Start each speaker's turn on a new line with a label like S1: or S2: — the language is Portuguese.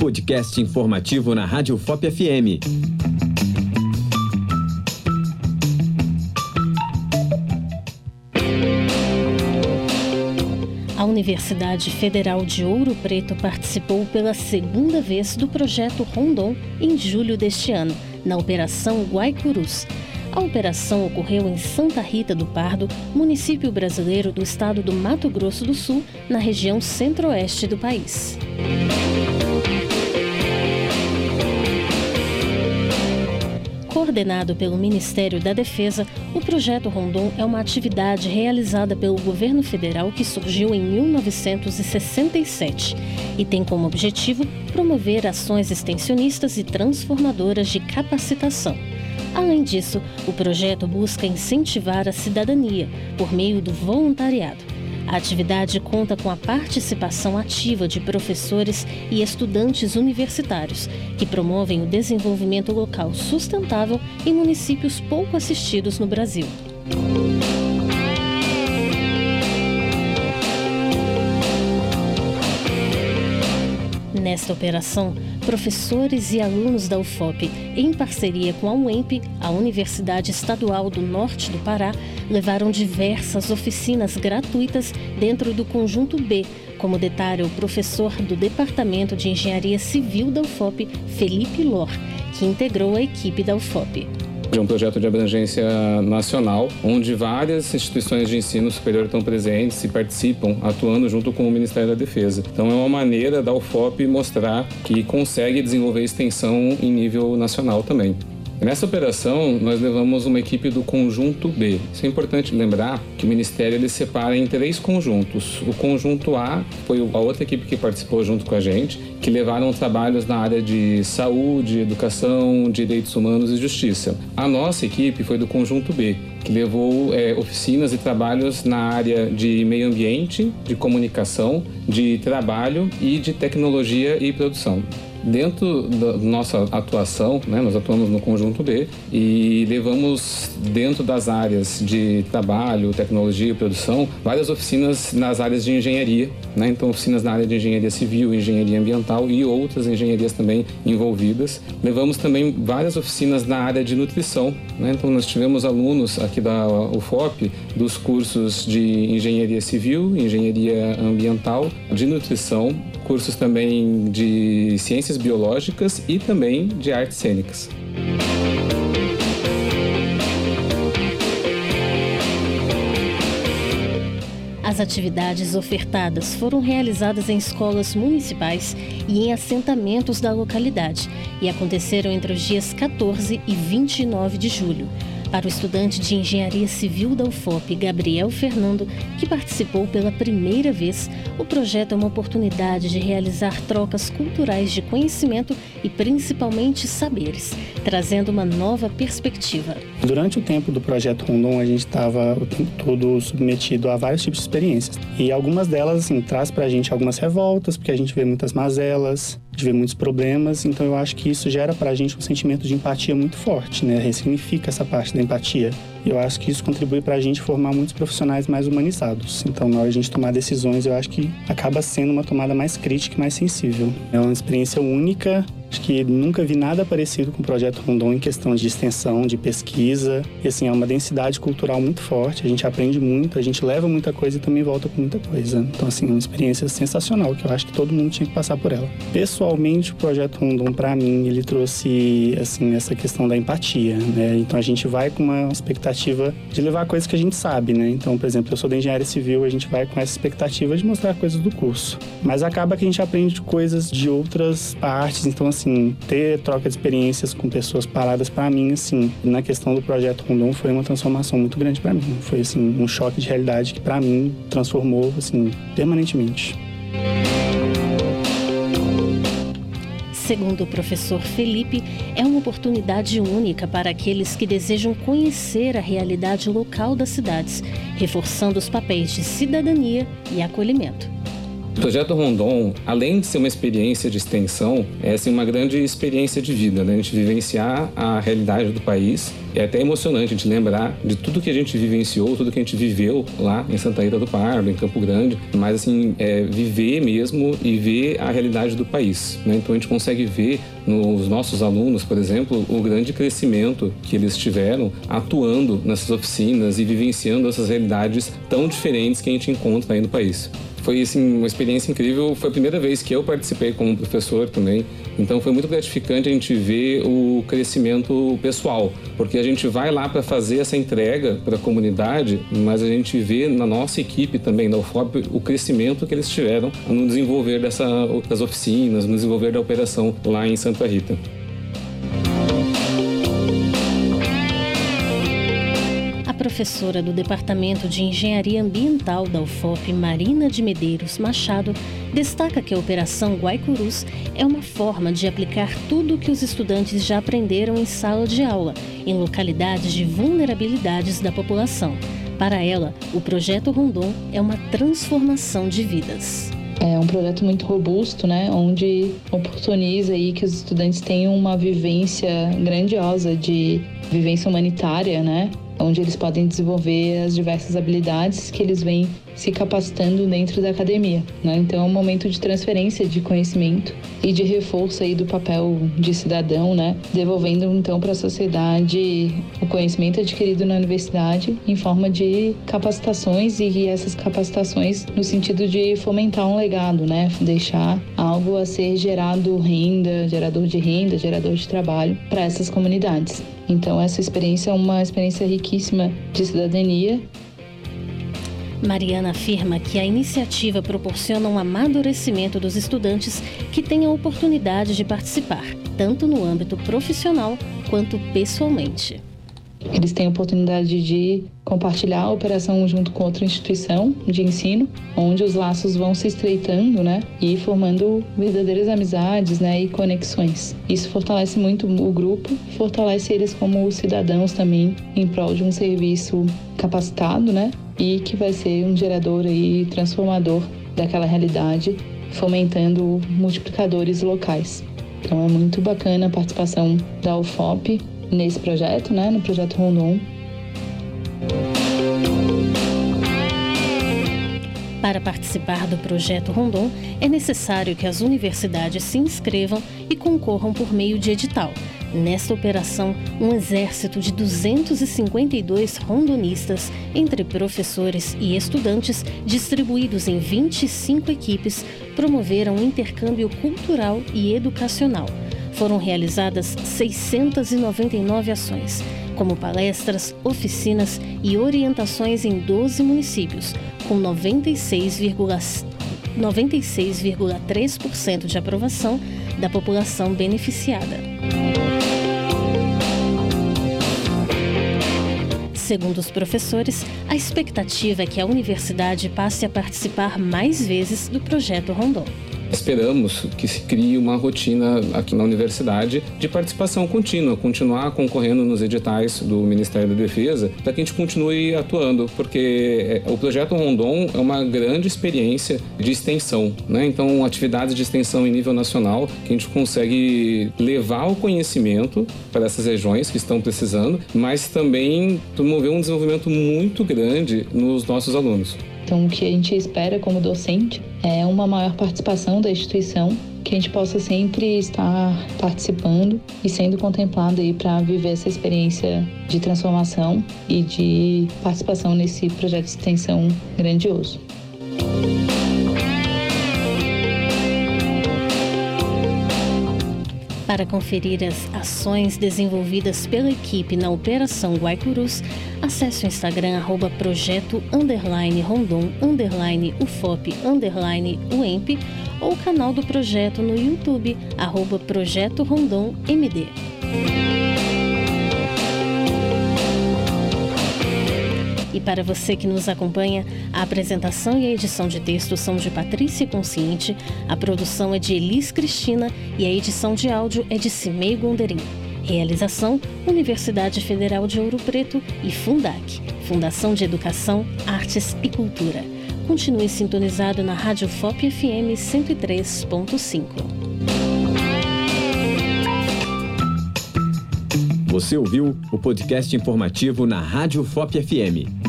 S1: podcast informativo na Rádio FOP FM.
S2: A Universidade Federal de Ouro Preto participou pela segunda vez do projeto Rondon em julho deste ano, na Operação Guaicurus. A operação ocorreu em Santa Rita do Pardo, município brasileiro do estado do Mato Grosso do Sul, na região centro-oeste do país. Coordenado pelo Ministério da Defesa, o projeto Rondon é uma atividade realizada pelo governo federal que surgiu em 1967 e tem como objetivo promover ações extensionistas e transformadoras de capacitação. Além disso, o projeto busca incentivar a cidadania por meio do voluntariado. A atividade conta com a participação ativa de professores e estudantes universitários, que promovem o desenvolvimento local sustentável em municípios pouco assistidos no Brasil. Nesta operação, professores e alunos da UFOP, em parceria com a UEMP, a Universidade Estadual do Norte do Pará, levaram diversas oficinas gratuitas dentro do Conjunto B, como detalha o professor do Departamento de Engenharia Civil da UFOP, Felipe Lor, que integrou a equipe da UFOP
S3: de um projeto de abrangência nacional, onde várias instituições de ensino superior estão presentes e participam, atuando junto com o Ministério da Defesa. Então é uma maneira da UFOP mostrar que consegue desenvolver extensão em nível nacional também. Nessa operação, nós levamos uma equipe do conjunto B. Isso é importante lembrar que o Ministério ele separa em três conjuntos. O conjunto A foi a outra equipe que participou junto com a gente, que levaram trabalhos na área de saúde, educação, direitos humanos e justiça. A nossa equipe foi do conjunto B, que levou é, oficinas e trabalhos na área de meio ambiente, de comunicação, de trabalho e de tecnologia e produção. Dentro da nossa atuação, né, nós atuamos no conjunto B e levamos dentro das áreas de trabalho, tecnologia e produção várias oficinas nas áreas de engenharia, né, então oficinas na área de engenharia civil, engenharia ambiental e outras engenharias também envolvidas. Levamos também várias oficinas na área de nutrição, né, então nós tivemos alunos aqui da UFOP dos cursos de engenharia civil, engenharia ambiental, de nutrição, cursos também de ciências biológicas e também de artes cênicas.
S2: As atividades ofertadas foram realizadas em escolas municipais e em assentamentos da localidade e aconteceram entre os dias 14 e 29 de julho. Para o estudante de Engenharia Civil da UFOP, Gabriel Fernando, que participou pela primeira vez, o projeto é uma oportunidade de realizar trocas culturais de conhecimento e principalmente saberes, trazendo uma nova perspectiva.
S4: Durante o tempo do projeto Rondon, a gente estava o tempo todo submetido a vários tipos de experiências. E algumas delas, assim, traz para a gente algumas revoltas, porque a gente vê muitas mazelas, de ver muitos problemas, então eu acho que isso gera para a gente um sentimento de empatia muito forte, né? Ressignifica essa parte da empatia. E eu acho que isso contribui para a gente formar muitos profissionais mais humanizados. Então, na hora de a gente tomar decisões, eu acho que acaba sendo uma tomada mais crítica e mais sensível. É uma experiência única Acho que nunca vi nada parecido com o projeto Rondon em questão de extensão, de pesquisa. E assim, é uma densidade cultural muito forte, a gente aprende muito, a gente leva muita coisa e também volta com muita coisa. Então, assim, é uma experiência sensacional que eu acho que todo mundo tinha que passar por ela. Pessoalmente, o projeto Rondon, para mim, ele trouxe, assim, essa questão da empatia, né? Então, a gente vai com uma expectativa de levar coisas que a gente sabe, né? Então, por exemplo, eu sou da engenharia civil, a gente vai com essa expectativa de mostrar coisas do curso. Mas acaba que a gente aprende coisas de outras partes, então, assim, assim, ter troca de experiências com pessoas paradas para mim, assim, na questão do projeto Rondon foi uma transformação muito grande para mim. Foi assim um choque de realidade que para mim transformou assim permanentemente.
S2: Segundo o professor Felipe, é uma oportunidade única para aqueles que desejam conhecer a realidade local das cidades, reforçando os papéis de cidadania e acolhimento.
S3: O projeto Rondon, além de ser uma experiência de extensão, é assim, uma grande experiência de vida, né? a gente vivenciar a realidade do país é até emocionante a gente lembrar de tudo que a gente vivenciou, tudo que a gente viveu lá em Santa Rita do Pardo, em Campo Grande, mas assim, é, viver mesmo e ver a realidade do país. Né? Então a gente consegue ver nos nossos alunos, por exemplo, o grande crescimento que eles tiveram atuando nessas oficinas e vivenciando essas realidades tão diferentes que a gente encontra aí no país foi assim, uma experiência incrível. Foi a primeira vez que eu participei como professor também. Então foi muito gratificante a gente ver o crescimento pessoal, porque a gente vai lá para fazer essa entrega para a comunidade, mas a gente vê na nossa equipe também, da UFOP, o crescimento que eles tiveram no desenvolver dessa, das oficinas, no desenvolver da operação lá em Santa Rita.
S2: Professora do Departamento de Engenharia Ambiental da UFOP, Marina de Medeiros Machado, destaca que a Operação Guaicurus é uma forma de aplicar tudo o que os estudantes já aprenderam em sala de aula, em localidades de vulnerabilidades da população. Para ela, o projeto Rondon é uma transformação de vidas.
S5: É um projeto muito robusto, né, onde oportuniza aí que os estudantes tenham uma vivência grandiosa de vivência humanitária, né, onde eles podem desenvolver as diversas habilidades que eles vêm se capacitando dentro da academia. Né? Então é um momento de transferência de conhecimento e de reforço aí do papel de cidadão, né? devolvendo então para a sociedade o conhecimento adquirido na universidade em forma de capacitações e essas capacitações no sentido de fomentar um legado, né? deixar algo a ser gerado renda, gerador de renda, gerador de trabalho para essas comunidades. Então essa experiência é uma experiência riquíssima de cidadania
S2: Mariana afirma que a iniciativa proporciona um amadurecimento dos estudantes que têm a oportunidade de participar, tanto no âmbito profissional quanto pessoalmente.
S5: Eles têm a oportunidade de compartilhar a operação junto com outra instituição de ensino, onde os laços vão se estreitando, né, e formando verdadeiras amizades, né, e conexões. Isso fortalece muito o grupo, fortalece eles como cidadãos também em prol de um serviço capacitado, né, e que vai ser um gerador aí transformador daquela realidade, fomentando multiplicadores locais. Então é muito bacana a participação da UFOP nesse projeto, né, no projeto Rondon.
S2: Para participar do projeto Rondon, é necessário que as universidades se inscrevam e concorram por meio de edital. Nesta operação, um exército de 252 rondonistas, entre professores e estudantes, distribuídos em 25 equipes, promoveram um intercâmbio cultural e educacional. Foram realizadas 699 ações, como palestras, oficinas e orientações em 12 municípios, com 96,3% 96 de aprovação da população beneficiada. Segundo os professores, a expectativa é que a universidade passe a participar mais vezes do projeto Rondon.
S3: Esperamos que se crie uma rotina aqui na universidade de participação contínua, continuar concorrendo nos editais do Ministério da Defesa, para que a gente continue atuando, porque é, o projeto Rondon é uma grande experiência de extensão, né? Então, atividades de extensão em nível nacional que a gente consegue levar o conhecimento para essas regiões que estão precisando, mas também promover um desenvolvimento muito grande nos nossos alunos.
S5: Então, o que a gente espera como docente é uma maior participação da instituição, que a gente possa sempre estar participando e sendo contemplado aí para viver essa experiência de transformação e de participação nesse projeto de extensão grandioso.
S2: Para conferir as ações desenvolvidas pela equipe na Operação Guaicurus, acesse o Instagram arroba projeto underline rondon underline ufop underline uemp ou o canal do projeto no YouTube arroba projeto rondon md. Para você que nos acompanha, a apresentação e a edição de texto são de Patrícia Consciente, a produção é de Elis Cristina e a edição de áudio é de Cimei Gonderim. Realização: Universidade Federal de Ouro Preto e Fundac, Fundação de Educação, Artes e Cultura. Continue sintonizado na Rádio FOP FM 103.5.
S1: Você ouviu o podcast informativo na Rádio FOP FM.